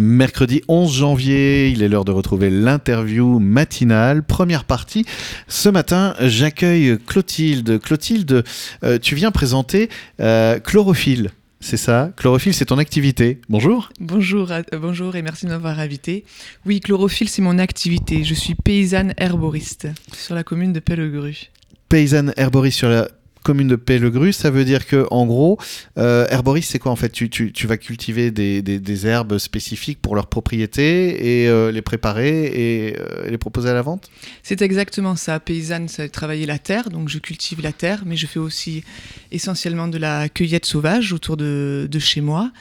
Mercredi 11 janvier, il est l'heure de retrouver l'interview matinale. Première partie. Ce matin, j'accueille Clotilde. Clotilde, euh, tu viens présenter euh, Chlorophylle. C'est ça, Chlorophylle, c'est ton activité. Bonjour. Bonjour, euh, bonjour et merci de m'avoir invité. Oui, Chlorophylle, c'est mon activité. Je suis paysanne herboriste sur la commune de Pellegru. Paysanne herboriste sur la commune de Pellegru, ça veut dire que en gros, euh, herboriste, c'est quoi en fait? Tu, tu, tu, vas cultiver des, des, herbes spécifiques pour leurs propriétés et euh, les préparer et euh, les proposer à la vente? C'est exactement ça. Paysanne, c'est travailler la terre, donc je cultive la terre, mais je fais aussi essentiellement de la cueillette sauvage autour de, de chez moi.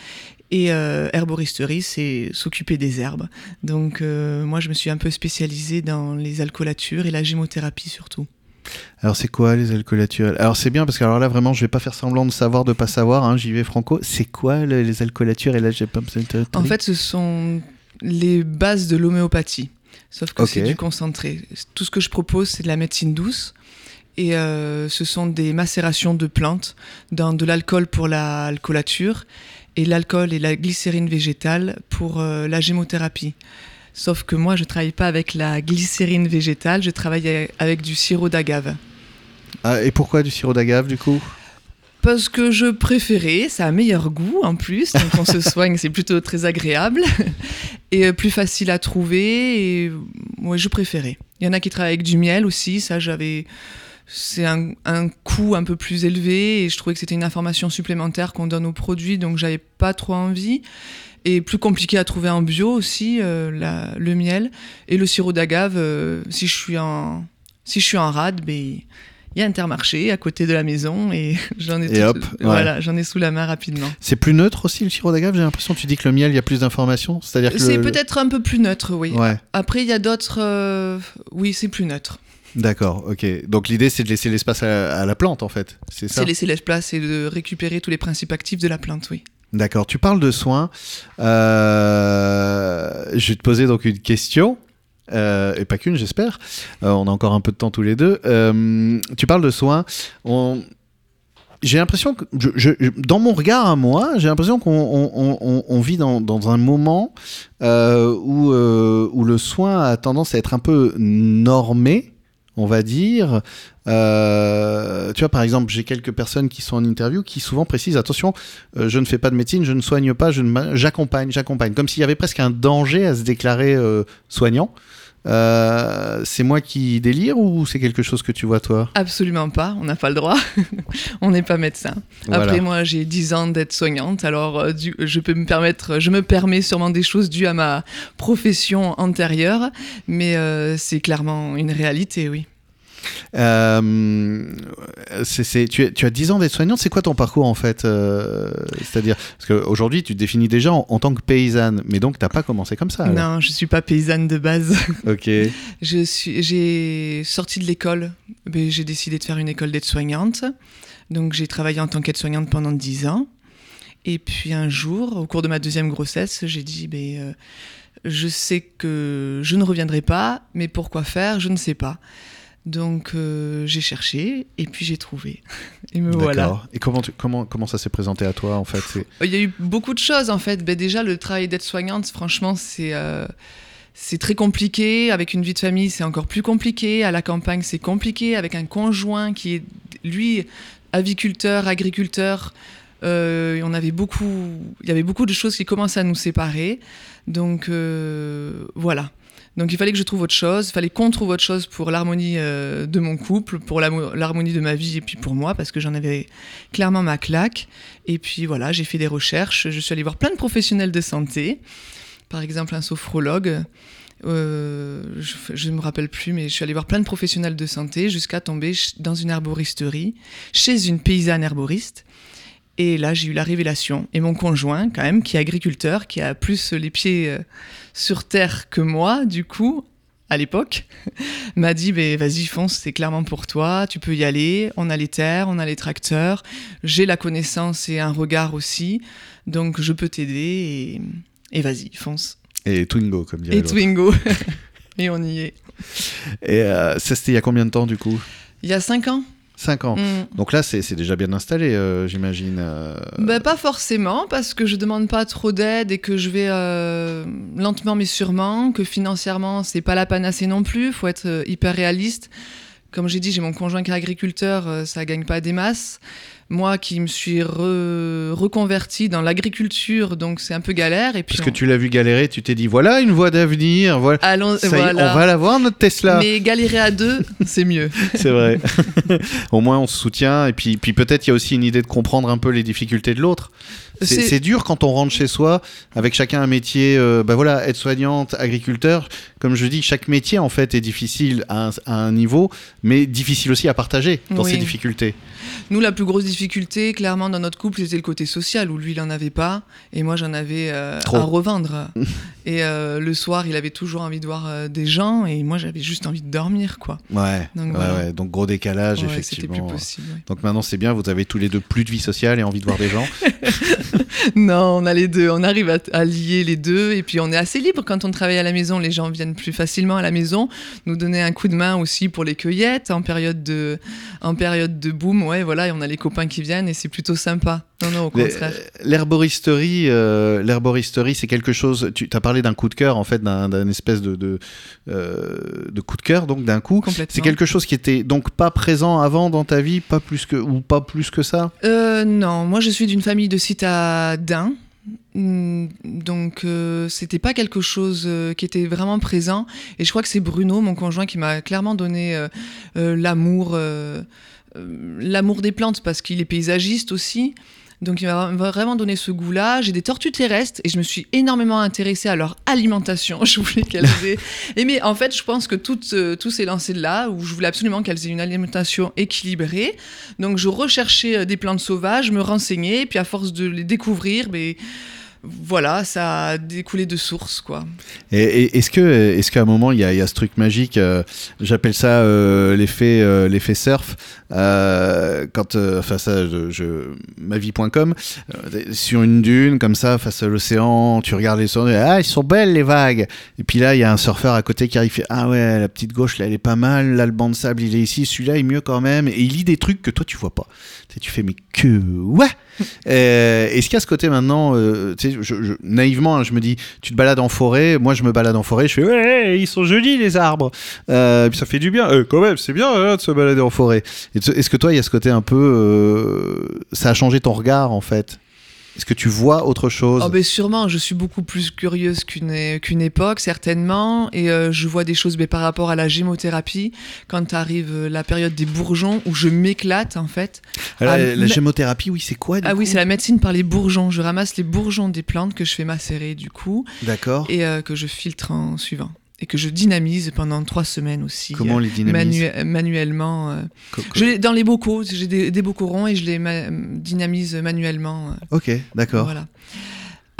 Et herboristerie, c'est s'occuper des herbes. Donc moi, je me suis un peu spécialisée dans les alcoolatures et la gémothérapie surtout. Alors c'est quoi les alcoolatures Alors c'est bien parce que alors là vraiment je vais pas faire semblant de savoir de pas savoir, hein, j'y vais franco. C'est quoi le, les alcoolatures et là j'ai pas En fait ce sont les bases de l'homéopathie, sauf que okay. c'est du concentré. Tout ce que je propose c'est de la médecine douce et euh, ce sont des macérations de plantes dans de l'alcool pour l'alcoolature et l'alcool et la glycérine végétale pour euh, la gémothérapie. Sauf que moi, je travaille pas avec la glycérine végétale, je travaille avec du sirop d'agave. Ah, et pourquoi du sirop d'agave du coup? Parce que je préférais, ça a meilleur goût en plus, donc on se soigne, c'est plutôt très agréable et plus facile à trouver. Et moi, je préférais. Il y en a qui travaillent avec du miel aussi, ça j'avais. C'est un, un, coût un peu plus élevé et je trouvais que c'était une information supplémentaire qu'on donne aux produits, donc j'avais pas trop envie et plus compliqué à trouver en bio aussi euh, la, le miel et le sirop d'agave euh, si je suis en si je suis en rade ben il y a Intermarché à côté de la maison et j'en ai et hop, ouais. voilà j'en ai sous la main rapidement c'est plus neutre aussi le sirop d'agave j'ai l'impression tu dis que le miel il y a plus d'informations c'est à dire que c'est le... peut-être un peu plus neutre oui ouais. après il y a d'autres euh... oui c'est plus neutre D'accord, ok. Donc l'idée c'est de laisser l'espace à, à, la plante en fait, c'est ça? C'est laisser l'espace et de récupérer tous les principes actifs de la plante, oui. D'accord, tu parles de soins. Euh, je vais te poser donc une question. Euh, et pas qu'une, j'espère. Euh, on a encore un peu de temps tous les deux. Tu parles de soins. J'ai l'impression que, dans mon regard à moi, j'ai l'impression qu'on on, on, on vit dans, dans, un moment où, où le soin a tendance à être un peu normé on va dire. Euh, tu vois, par exemple, j'ai quelques personnes qui sont en interview qui souvent précisent attention, euh, je ne fais pas de médecine, je ne soigne pas, je ne j'accompagne, j'accompagne, comme s'il y avait presque un danger à se déclarer euh, soignant. C'est moi qui délire ou c'est quelque chose que tu vois toi? Absolument pas, on n'a pas le droit. on n'est pas médecin. Voilà. Après moi, j'ai 10 ans d'être soignante, alors du, je peux me permettre je me permets sûrement des choses dues à ma profession antérieure, mais c'est clairement une réalité, oui. Euh, c est, c est, tu, tu, as 10 ans d'être soignante, c'est quoi ton parcours en fait euh, C'est-à-dire, parce qu'aujourd'hui tu te définis déjà en, en, tant que paysanne, mais donc tu n'as pas commencé comme ça alors. Non, je suis pas paysanne de base. Ok. J'ai sorti de l'école, j'ai décidé de faire une école d'aide-soignante. Donc j'ai travaillé en tant qu'aide-soignante pendant 10 ans. Et puis un jour, au cours de ma deuxième grossesse, j'ai dit, ben, euh, je sais que je ne reviendrai pas, mais pourquoi faire, je ne sais pas. Donc euh, j'ai cherché et puis j'ai trouvé. Et me voilà. Et comment, tu, comment, comment ça s'est présenté à toi en fait? Il y a eu beaucoup de choses en fait. Ben, déjà le travail d'aide-soignante, franchement, c'est euh, c'est très compliqué. Avec une vie de famille, c'est encore plus compliqué. À la campagne, c'est compliqué. Avec un conjoint qui est lui aviculteur, agriculteur. Euh, on avait beaucoup, il y avait beaucoup de choses qui commençaient à nous séparer. Donc euh, voilà. Donc il fallait que je trouve autre chose, il fallait qu'on trouve autre chose pour l'harmonie euh, de mon couple, pour l'harmonie de ma vie et puis pour moi, parce que j'en avais clairement ma claque. Et puis voilà, j'ai fait des recherches, je suis allée voir plein de professionnels de santé, par exemple un sophrologue. Euh, je ne me rappelle plus, mais je suis allée voir plein de professionnels de santé jusqu'à tomber dans une herboristerie, chez une paysanne herboriste. Et là, j'ai eu la révélation. Et mon conjoint, quand même, qui est agriculteur, qui a plus les pieds euh, sur terre que moi, du coup, à l'époque, m'a dit bah, vas-y, fonce, c'est clairement pour toi, tu peux y aller. On a les terres, on a les tracteurs, j'ai la connaissance et un regard aussi, donc je peux t'aider et, et vas-y, fonce. Et Twingo, comme dirait Et Twingo. et on y est. Et euh, ça, c'était il y a combien de temps, du coup? Il y a cinq ans. 5 ans. Mm. Donc là, c'est déjà bien installé, euh, j'imagine. euh. Bah, pas forcément, parce que je demande pas trop d'aide et que je vais euh, lentement mais sûrement, que financièrement, c'est pas la panacée non plus, faut être euh, hyper réaliste. Comme j'ai dit, j'ai mon conjoint qui est agriculteur, ça gagne pas des masses. Moi qui me suis re- reconvertie dans l'agriculture, donc c'est un peu galère. Et puis Puisque on- tu l'as vu galérer, tu t'es dit voilà une voie d'avenir, voilà. Allons, Ça y on va l'avoir notre Tesla. Mais galérer à deux, c'est mieux. C'est vrai. Au moins, on se soutient. Et puis, puis peut-être il y a aussi une idée de comprendre un peu les difficultés de l'autre. C'est dur quand on rentre chez soi avec chacun un métier. euh, bah voilà, aide-soignante, agriculteur. Comme je dis, chaque métier en fait est difficile à un, à un niveau, mais difficile aussi à partager dans Oui. ses difficultés. Nous, la plus grosse difficulté, clairement, dans notre couple, c'était le côté social, où lui, il en avait pas, et moi, j'en avais euh, à revendre. et euh, le soir, il avait toujours envie de voir euh, des gens, et moi, j'avais juste envie de dormir, quoi. Ouais. Donc, ouais, voilà. ouais. Donc gros décalage Ouais, effectivement. plus possible. Donc maintenant c'est bien, vous avez tous les deux plus de vie sociale et envie de voir des gens. non, on a les deux, on arrive à, à lier les deux, et puis on est assez libre quand on travaille à la maison. Les gens viennent plus facilement à la maison, nous donner un coup de main aussi pour les cueillettes en période de, en période de boom. Ouais, voilà, et on a les copains qui viennent, et c'est plutôt sympa. Non, non, au contraire. euh, L'herboristerie, euh, l'herboristerie, c'est quelque chose. Tu as parlé d'un coup de cœur, en fait, d'un espèce de de, euh, de coup de cœur, donc d'un coup. Complètement. C'est quelque chose qui était donc pas présent avant dans ta vie, pas plus que ou pas plus que ça? Euh, non, moi je suis d'une famille de citadins. Hmm, Donc euh, c'était pas quelque chose euh, qui était vraiment présent et je crois que c'est Bruno mon conjoint qui m'a clairement donné euh, l'amour l'amour des plantes parce qu'il est paysagiste aussi donc il m'a vraiment donné ce goût-là. J'ai des tortues terrestres et je me suis énormément intéressée à leur alimentation. Je voulais qu'elles aient... Et mais en fait, je pense que tout, euh, tout s'est lancé de là, où je voulais absolument qu'elles aient une alimentation équilibrée. Donc je recherchais euh, des plantes sauvages, me renseignais, puis à force de les découvrir, mais voilà, ça a découlé de source, quoi. Et, et est-ce que est-ce qu'à un moment il y a, il y a ce truc magique, euh, j'appelle ça euh, l'effet euh, l'effet surf. quand enfin ça, je, je mavie.com sur une dune comme ça face à l'océan, tu regardes les sons, ah ils sont belles les vagues. Et puis là il y a un surfeur à côté qui arrive, fait, ah ouais la petite gauche là elle est pas mal, là le banc de sable il est ici, celui-là est mieux quand même. Et il lit des trucs que toi tu vois pas. Tu, sais, tu fais mais que ouais. Est-ce qu'il y a ce côté maintenant, tu sais, naïvement, hein, je me dis, tu te balades en forêt, moi je me balade en forêt, je fais, ouais, ils sont jolis les arbres, Euh, ça fait du bien, Euh, quand même, c'est bien hein, de se balader en forêt. Est-ce que toi, il y a ce côté un peu, euh, ça a changé ton regard en fait? Est-ce que tu vois autre chose? Oh ben sûrement, je suis beaucoup plus curieuse qu'une qu'une époque, certainement, et euh, je vois des choses mais par rapport à la gémothérapie, quand arrive euh, la période des bourgeons, où je m'éclate en fait. la, ah, la gémothérapie, oui, c'est quoi du Ah oui, c'est la médecine par les bourgeons. Je ramasse les bourgeons des plantes que je fais macérer du coup, D'accord. et euh, que je filtre en suivant. Et que je dynamise pendant trois semaines aussi. Comment euh, les dynamiser manu- manuellement. euh. Je dans les bocaux, j'ai des, des bocaux ronds et je les ma- dynamise manuellement. euh. Ok, d'accord. Voilà.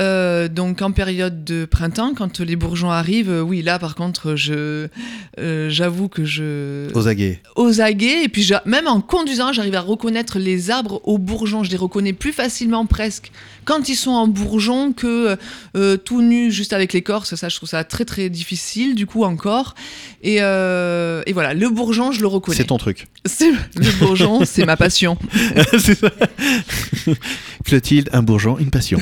Euh, donc en période de printemps, quand les bourgeons arrivent, euh, oui, là par contre, je, euh, j'avoue que je Aux aguets. aux aguets et puis même en conduisant, j'arrive à reconnaître les arbres aux bourgeons. Je les reconnais plus facilement presque quand ils sont en bourgeons que euh, tout nus juste avec l'écorce. Ça, je trouve ça très très difficile du coup encore. Et, euh, et voilà, le bourgeon, je le reconnais. C'est ton truc. Le bourgeon, c'est ma passion. c'est ça. Clotilde, un bourgeon, une passion.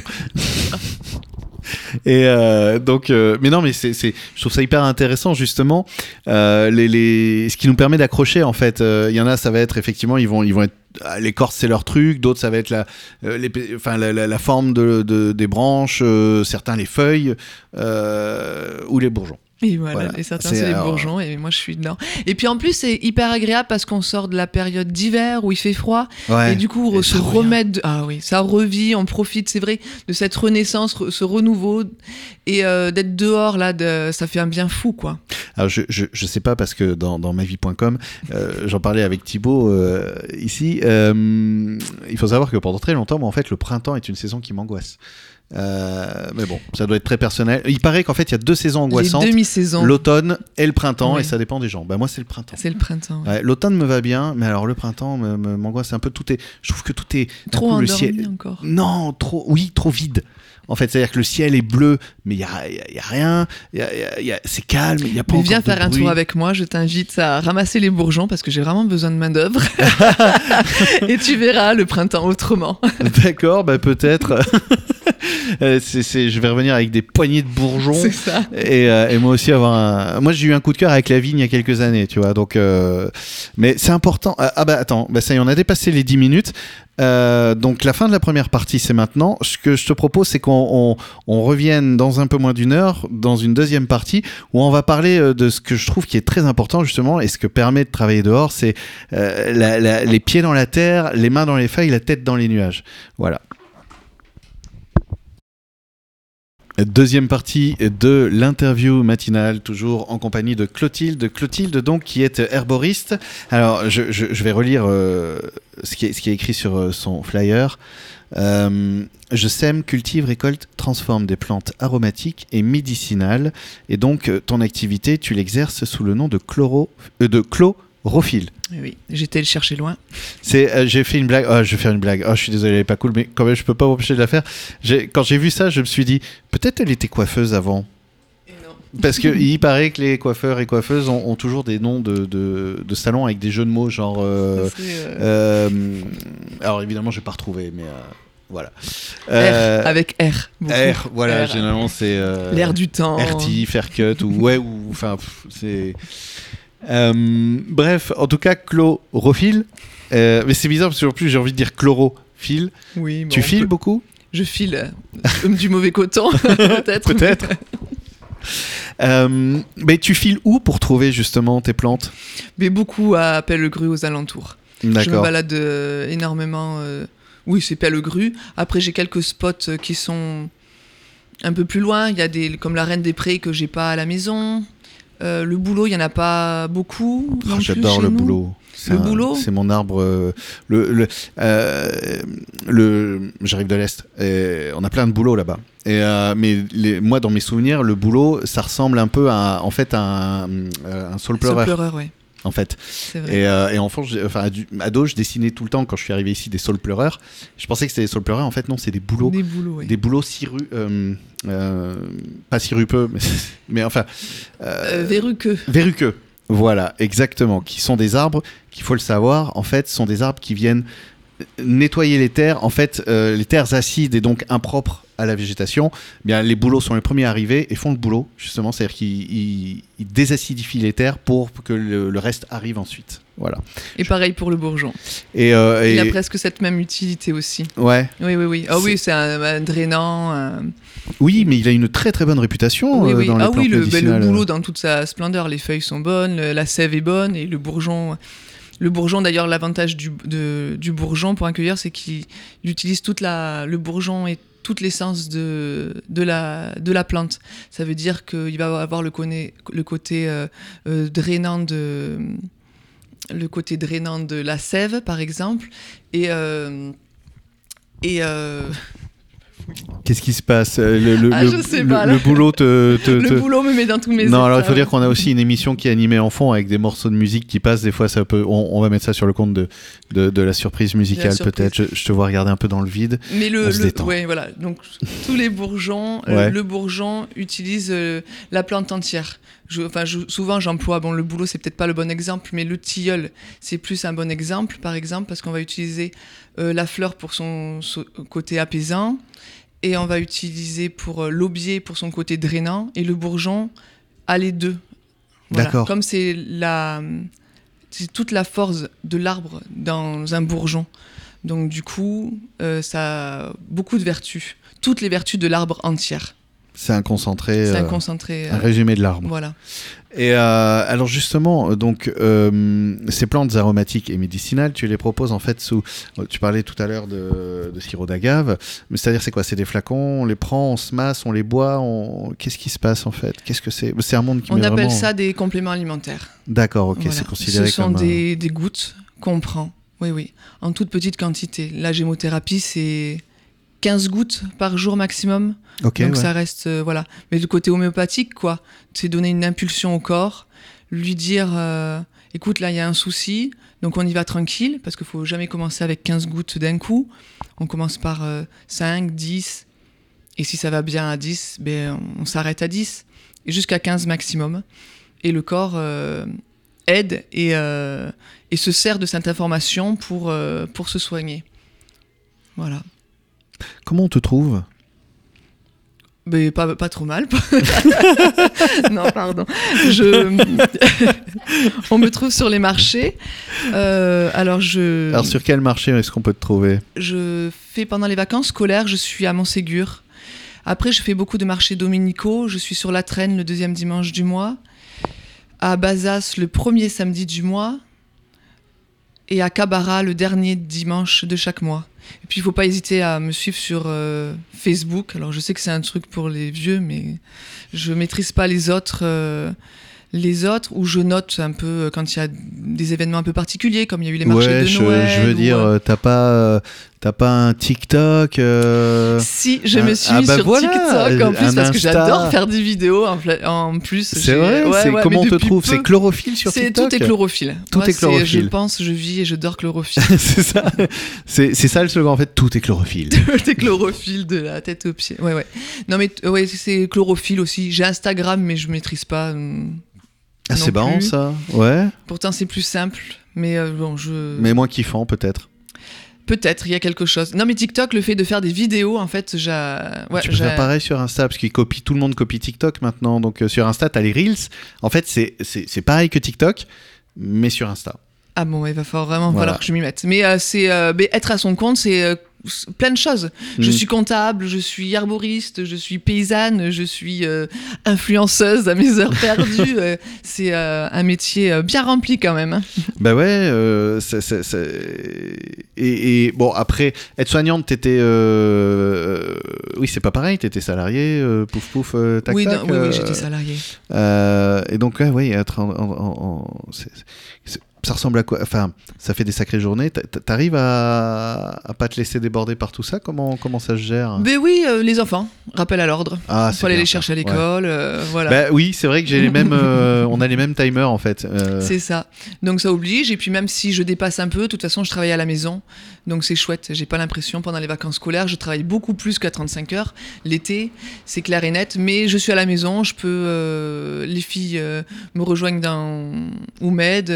Et euh, donc, euh, mais non, mais c'est, je trouve ça hyper intéressant justement. Euh, les, les, ce qui nous permet d'accrocher en fait. Euh, Il y en a, ça va être effectivement, ils vont, ils vont être ah, l'écorce c'est leur truc, d'autres ça va être la, euh, enfin, la, forme de- des branches, euh, certains les feuilles euh, ou les bourgeons. Et voilà, Voilà. et certains C'est- les alors- bourgeons et moi je suis dedans. Et puis en plus c'est hyper agréable parce qu'on sort de la période d'hiver où il fait froid Ouais. et du coup Et se remettre de- ah oui ça revit on profite c'est vrai de cette renaissance re- ce renouveau et euh, d'être dehors là de, ça fait un bien fou quoi. Alors je, je, je sais pas parce que dans, dans mavie.com, euh, j'en parlais avec Thibaut euh, ici. euh, il faut savoir que pendant très longtemps, moi, en fait, le printemps est une saison qui m'angoisse. Euh, mais bon, ça doit être très personnel. Il paraît qu'en fait, il y a deux saisons angoissantes demi-saisons. l'automne et le printemps, et ça dépend des gens. Bah moi, c'est le printemps. C'est le printemps. ouais. Ouais, l'automne me va bien, mais alors le printemps m'angoisse un peu. Tout est, je trouve que tout est Trop coup, le endormi ciel. encore. Non, trop, oui, trop vide. En fait, c'est-à-dire que le ciel est bleu, mais il y a, y a- y a rien. Y a- c'est calme. Il y a pas Mais viens de faire un bruit. tour avec moi, je t'invite à ramasser les bourgeons parce que j'ai vraiment besoin de main-d'œuvre. Et tu verras le printemps autrement. D'accord, bah peut-être. Euh, c'est, c'est- je vais revenir avec des poignées de bourgeons. C'est ça. Et, euh, et moi aussi avoir un... Moi j'ai eu un coup de cœur avec la vigne il y a quelques années, tu vois. Donc, euh, mais c'est important. Ah, ah bah attends, bah ça y est, on a dépassé les 10 minutes. Euh, donc la fin de la première partie c'est maintenant. Ce que je te propose c'est qu'on on, on revienne dans un peu moins d'une heure dans une deuxième partie où on va parler euh, de ce que je trouve qui est très important justement et ce que permet de travailler dehors, c'est euh, les pieds dans la terre, les mains dans les feuilles, la tête dans les nuages. Voilà. Deuxième partie de l'interview matinale, toujours en compagnie de Clotilde. Clotilde, donc, qui est herboriste. Alors, je, vais relire euh, ce, qui est, écrit sur euh, son flyer. Euh, je sème, cultive, récolte, transforme des plantes aromatiques et médicinales. Et donc, ton activité, tu l'exerces sous le nom de, chloro, euh, de chlorophylle. Oui, Oui, j'étais le chercher loin. C'est, euh, j'ai fait une blague. Oh, je vais faire une blague. Oh, je suis désolé, elle est pas cool, mais quand même, je peux pas m'empêcher de la faire. J'ai, quand j'ai vu ça, je me suis dit, peut-être elle était coiffeuse avant. Parce que il paraît que les coiffeurs et coiffeuses ont, ont toujours des noms de, de, de salons avec des jeux de mots, genre. euh, euh, euh, alors évidemment, je vais pas retrouver, mais euh, voilà. R, avec R. beaucoup. R, voilà, R. généralement c'est. euh, L'air du temps. RT, Faircut ou ouais ou enfin c'est. Euh, bref, en tout cas, chlorophylle. Euh, mais c'est bizarre parce qu'en plus j'ai envie de dire chlorophylle. Oui, bon, tu files peut- beaucoup? Je file euh, du mauvais coton, peut-être. Peut-être. Euh, mais tu files où pour trouver justement tes plantes? Mais beaucoup à Pellegru aux alentours. Je me D'accord. balade énormément. Oui, c'est Pellegru. Après, j'ai quelques spots qui sont un peu plus loin. Il y a des comme la Reine des Prés que j'ai pas à la maison. Euh, le boulot, il y en a pas beaucoup. Oh, J'adore le nous. boulot. C'est Le un- boulot C'est mon arbre. euh, le, le, euh, le- J'arrive de l'Est. et on a plein de boulot là-bas. Et, mais les- moi, dans mes souvenirs, le boulot, ça ressemble un peu à, en fait, à un, euh, un saule Saule pleureur. pleureur, ouais, En fait. Et, euh, et enfant, enfin, ado, je dessinais tout le temps quand je suis arrivé ici des saules pleureurs. Je pensais que c'était des saules pleureurs. En fait, non, c'est des bouleaux. Des boulots, ouais. Des bouleaux siru... euh, euh, pas sirupeux, mais, mais enfin... Euh, verruqueux. Verruqueux. Voilà, exactement. Qui sont des arbres, qu'il faut le savoir, en fait, sont des arbres qui viennent nettoyer les terres. En fait, les terres acides et donc impropres à la végétation, eh bien, les bouleaux sont les premiers arrivés et font le boulot, justement. C'est-à-dire qu'ils ils- ils désacidifient les terres pour que le, le reste arrive ensuite. Voilà. Et pareil pour le bourgeon. Et, euh, Il a presque cette même utilité aussi. ouais. Oui, oui, oui. Ah C'est- oui, c'est un, un drainant. un- Oui, mais il a une très très bonne réputation Oui, euh, oui. dans les Ah oui, le, ben, le boulot dans toute sa splendeur. Les feuilles sont bonnes, le- la sève est bonne et le bourgeon. Le bourgeon, d'ailleurs, l'avantage du, bourgeon pour un cueilleur, c'est qu'il il utilise toute la, le bourgeon et toute l'essence de, de, la, de la plante. Ça veut dire qu'il va avoir le, connaît- le côté euh, euh, drainant de le côté drainant de la sève, par exemple, et euh, Qu'est-ce qui se passe Euh, le, le, Ah, le- sais pas, boulot te, te- te- le boulot me met dans tous mes Non, alors il faut dire qu'on a aussi une émission qui est animée en fond avec des morceaux de musique qui passent. Des fois, ça peut. On, on va mettre ça sur le compte de, de, de la surprise musicale, peut-être. Je, je te vois regarder un peu dans le vide. Mais le, ouais, voilà. Donc tous les bourgeons, euh, le bourgeon utilise euh, la plante entière. Je, enfin, je- souvent j'emploie, bon, le boulot c'est peut-être pas le bon exemple, mais le tilleul c'est plus un bon exemple, par exemple, parce qu'on va utiliser euh, la fleur pour son, son côté apaisant, et on va utiliser pour euh, l'aubier pour son côté drainant, et le bourgeon a les deux. D'accord. Comme c'est la, c'est toute la force de l'arbre dans un bourgeon. Donc du coup, euh, ça a beaucoup de vertus. Toutes les vertus de l'arbre entière. C'est un concentré. C'est un euh, concentré. un euh, résumé de l'arbre. voilà. Et euh, alors justement, donc euh, ces plantes aromatiques et médicinales, tu les proposes en fait sous. Tu parlais tout à l'heure de, de sirop d'agave, mais c'est-à-dire c'est quoi? C'est des flacons, on les prend, on se masse, on les boit, on... qu'est-ce qui se passe en fait? Qu'est-ce que c'est? C'est un monde qui On appelle vraiment- ça des compléments alimentaires. D'accord, ok, Voilà. c'est considéré Ce sont comme. un- des, des gouttes qu'on prend. Oui, oui. En toute petite quantité. La gémothérapie, c'est 15 gouttes par jour maximum. Donc ouais. ça reste, euh, voilà. Mais le côté homéopathique, quoi, c'est donner une impulsion au corps, lui dire, euh, écoute, là, il y a un souci, donc on y va tranquille, parce qu'il faut jamais commencer avec 15 gouttes d'un coup. On commence par euh, 5, 10, Et si ça va bien à 10, ben, on s'arrête à 10, et jusqu'à 15 maximum. Et le corps euh, aide et, et, se sert de cette information pour, pour se soigner. Voilà. Comment on te trouve mais pas, pas trop mal. non, pardon. Je... on me trouve sur les marchés. Euh, alors, je... alors, sur quel marché est-ce qu'on peut te trouver Je fais pendant les vacances scolaires, je suis à Montségur. Après, je fais beaucoup de marchés dominicaux. Je suis sur la traîne le deuxième dimanche du mois. À Bazas le premier samedi du mois. Et à Cabara le dernier dimanche de chaque mois. Et puis, il ne faut pas hésiter à me suivre sur euh, Facebook. Alors, je sais que c'est un truc pour les vieux, mais je maîtrise pas les autres. Euh, les autres où je note un peu euh, quand il y a des événements un peu particuliers comme il y a eu les marchés ouais, de je, Noël je veux ou, dire euh, t'as pas t'as pas un TikTok euh, si je me suis ah mis bah sur voilà, TikTok en plus parce que j'adore faire des vidéos en, plus c'est vrai ouais, ouais, comment on te trouve? Peu, c'est chlorophylle sur TikTok? tout est chlorophylle. Tout Moi, est chlorophylle. je pense je vis et je dors chlorophylle. C'est ça. C'est ça le slogan en fait. Tout est chlorophylle. Tout est chlorophylle de la tête aux pieds. Ouais ouais. Non mais ouais c'est chlorophylle aussi. J'ai Instagram mais je maîtrise pas hum. ah c'est marrant ça. Ouais. Pourtant c'est plus simple mais euh, bon je mais moins kiffant peut-être Peut-être, il y a quelque chose. Non, mais TikTok, le fait de faire des vidéos, en fait, j'ai. Ouais, tu peux j'ai- faire pareil sur Insta parce qu'il copie tout le monde copie TikTok maintenant donc euh, sur Insta t'as les reels en fait c'est pareil que TikTok mais sur Insta Ah bon, il va falloir vraiment Voilà. falloir que je m'y mette. Mais euh, c'est euh, être à son compte, c'est plein de choses. Je Mm. suis comptable, je suis arboriste, je suis paysanne, je suis euh, influenceuse à mes heures perdues. Euh, c'est euh, un métier bien rempli quand même. hein. Bah ouais, euh, c'est- c'est- c'est- Et, et bon, après, être soignante, t'étais. Oui, c'est pas pareil, t'étais salarié, pouf pouf, tac oui, tac. non, oui, oui, j'étais salariée. euh, et donc, ouais, oui, être en. en- en- en- c'est- c'est- ça ressemble à quoi Enfin, ça fait des sacrées journées. T'a- T'arrives à... à pas te laisser déborder par tout ça? Comment, comment ça se gère? Mais oui, euh, les enfants, rappel à l'ordre. Ah, faut aller les chercher à Ouais. l'école, euh, voilà. Bah oui, c'est vrai que j'ai les mêmes. euh, on a les mêmes timers en fait. C'est ça. Donc ça oblige. Et puis même si je dépasse un peu, de toute façon, je travaille à la maison. Donc c'est chouette. J'ai pas l'impression pendant les vacances scolaires, je travaille beaucoup plus qu'à 35 heures. L'été, c'est clair et net. Mais je suis à la maison. Je peux. les filles me rejoignent dans ou m'aident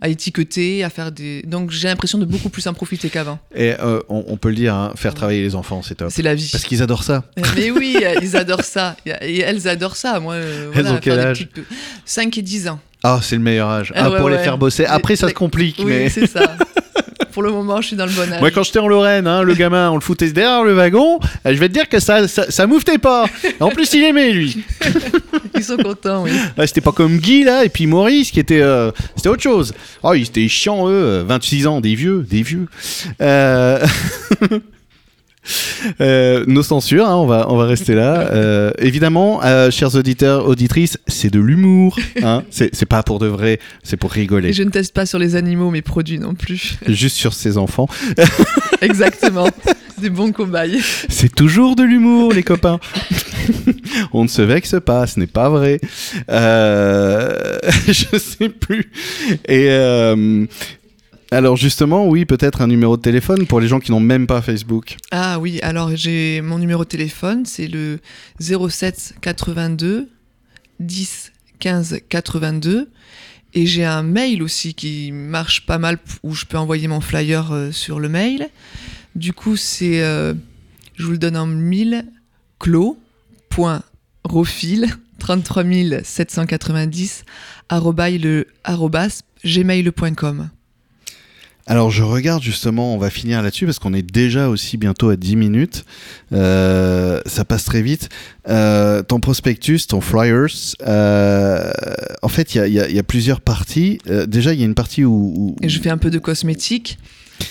à étiqueter, à faire des. Donc j'ai l'impression de beaucoup plus en profiter qu'avant. Et euh, on, on peut le dire, hein, faire travailler les enfants, c'est top. C'est la vie. Parce qu'ils adorent ça. Mais oui, ils adorent ça. Et elles adorent ça. Moi, euh, Elles voilà, ont quel âge petites- 5 et 10 ans. Ah, c'est le meilleur âge. Ah Ah, ouais, pour les faire bosser. Après, ça se complique, Oui, mais. c'est ça. Pour le moment, je suis dans le bon âge. Moi, quand j'étais en Lorraine, hein, le gamin, on le foutait derrière le wagon. euh, Je vais te dire que ça, ça, ça pas. En plus, il aimait, lui. Ils sont contents, oui. Ah, c'était pas comme Guy, là, et puis Maurice, qui était. euh, c'était autre chose. Oh, ils étaient chiants, eux. euh, 26 ans, des vieux, des vieux. Euh... euh, nos censures, hein, on, va, on va rester là. Euh, évidemment, euh, chers auditeurs, auditrices, c'est de l'humour. Hein. C'est pas pour de vrai, c'est pour rigoler. Et je ne teste pas sur les animaux mes produits non plus. Juste sur ses enfants. Exactement. Des bons cobayes. C'est toujours de l'humour, les copains. On ne se vexe pas, ce n'est pas vrai. Je sais plus. Et alors justement, oui, peut-être un numéro de téléphone pour les gens qui n'ont même pas Facebook. Ah oui, alors j'ai mon numéro de téléphone, c'est le 07 82 10 15 82. Et j'ai un mail aussi qui marche pas mal où je peux envoyer mon flyer euh, sur le mail. Du coup, c'est, euh, je vous le donne en mille, clos.rofil 33 790 arrobaille le arrobas gmail.com. Alors je regarde justement, on va finir là-dessus parce qu'on est déjà aussi bientôt à 10 minutes. Euh, ça passe très vite. Euh, ton prospectus, ton flyers, euh, en fait il y a, y y plusieurs parties. Déjà il y a une partie où... où- Et je fais un peu de cosmétique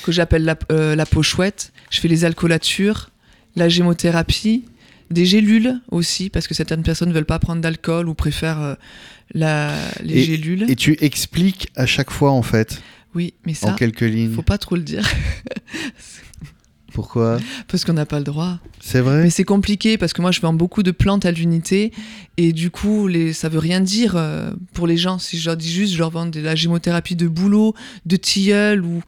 que j'appelle la, la peau chouette. Je fais les alcoolatures, la gémothérapie, des gélules aussi, parce que certaines personnes ne veulent pas prendre d'alcool ou préfèrent la, les gélules. Et tu expliques à chaque fois en fait, oui, mais en ça, quelques lignes. faut pas trop le dire, Pourquoi? Parce qu'on n'a pas le droit. C'est vrai? Mais c'est compliqué, parce que moi, je vends beaucoup de plantes à l'unité, et du coup, les, ça veut rien dire euh, pour les gens. Si je leur dis juste, je leur vends de la gémothérapie de boulot, de tilleul, ou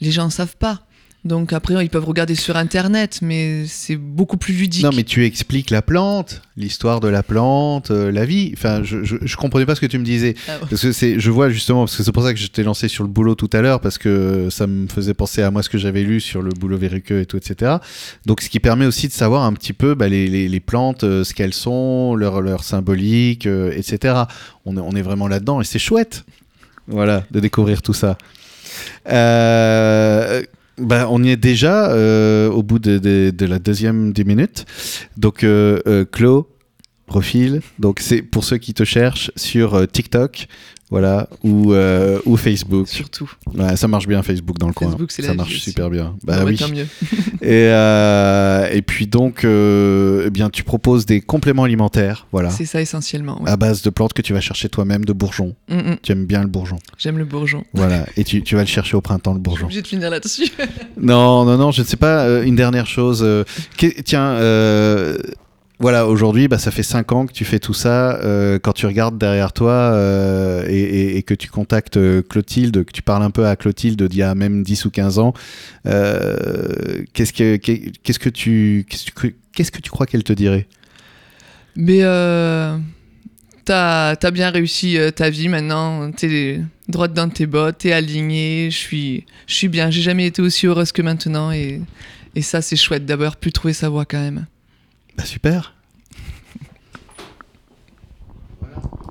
les gens ne savent pas. Donc après, ils peuvent regarder sur Internet, mais c'est beaucoup plus ludique. Non, mais tu expliques la plante, l'histoire de la plante, euh, la vie. Enfin, je, je, je comprenais pas ce que tu me disais. Ah. Parce que c'est, je vois justement, parce que c'est pour ça que je t'ai lancé sur le boulot tout à l'heure, parce que ça me faisait penser à moi ce que j'avais lu sur le boulot verruqueux et tout, etc. Donc, ce qui permet aussi de savoir un petit peu bah, les, les, les plantes, euh, ce qu'elles sont, leur, leur symbolique, euh, etc. On, est- on est vraiment là-dedans et c'est chouette. Voilà, de découvrir tout ça. Euh, bah, on y est déjà euh, au bout de, de- la deuxième 10 minutes. Donc, euh, euh, Clo, profil. Donc, c'est pour ceux qui te cherchent sur TikTok, voilà, ou, euh, ou Facebook. Surtout. Ouais, ça marche bien Facebook dans le coin. Facebook, c'est ça marche super bien. Bah bah, oui. mieux. Et, euh, et puis donc, euh, eh bien, tu proposes des compléments alimentaires, voilà, C'est ça essentiellement. ouais. à base de plantes que tu vas chercher toi-même, de bourgeons. Mm, mm. Tu aimes bien le bourgeon, J'aime le bourgeon. voilà. Et tu, tu vas le chercher au printemps, le Je suis bourgeon. obligée de finir là-dessus. Non, non, non, je ne sais pas. une dernière chose. tiens, euh, voilà, aujourd'hui, bah, ça fait 5 ans que tu fais tout ça. euh, quand tu regardes derrière toi euh, et, que tu contactes euh, Clotilde, que tu parles un peu à Clotilde d'il y a même 10 ou 15 ans, qu'est-ce que que tu que tu crois qu'elle te dirait? Mais t'as as bien réussi ta vie maintenant. T'es droite dans tes bottes, t'es alignée. Je suis, je suis bien. J'ai jamais été aussi heureuse que maintenant. Et, et ça, c'est chouette d'avoir pu trouver sa voie quand même. Bah super.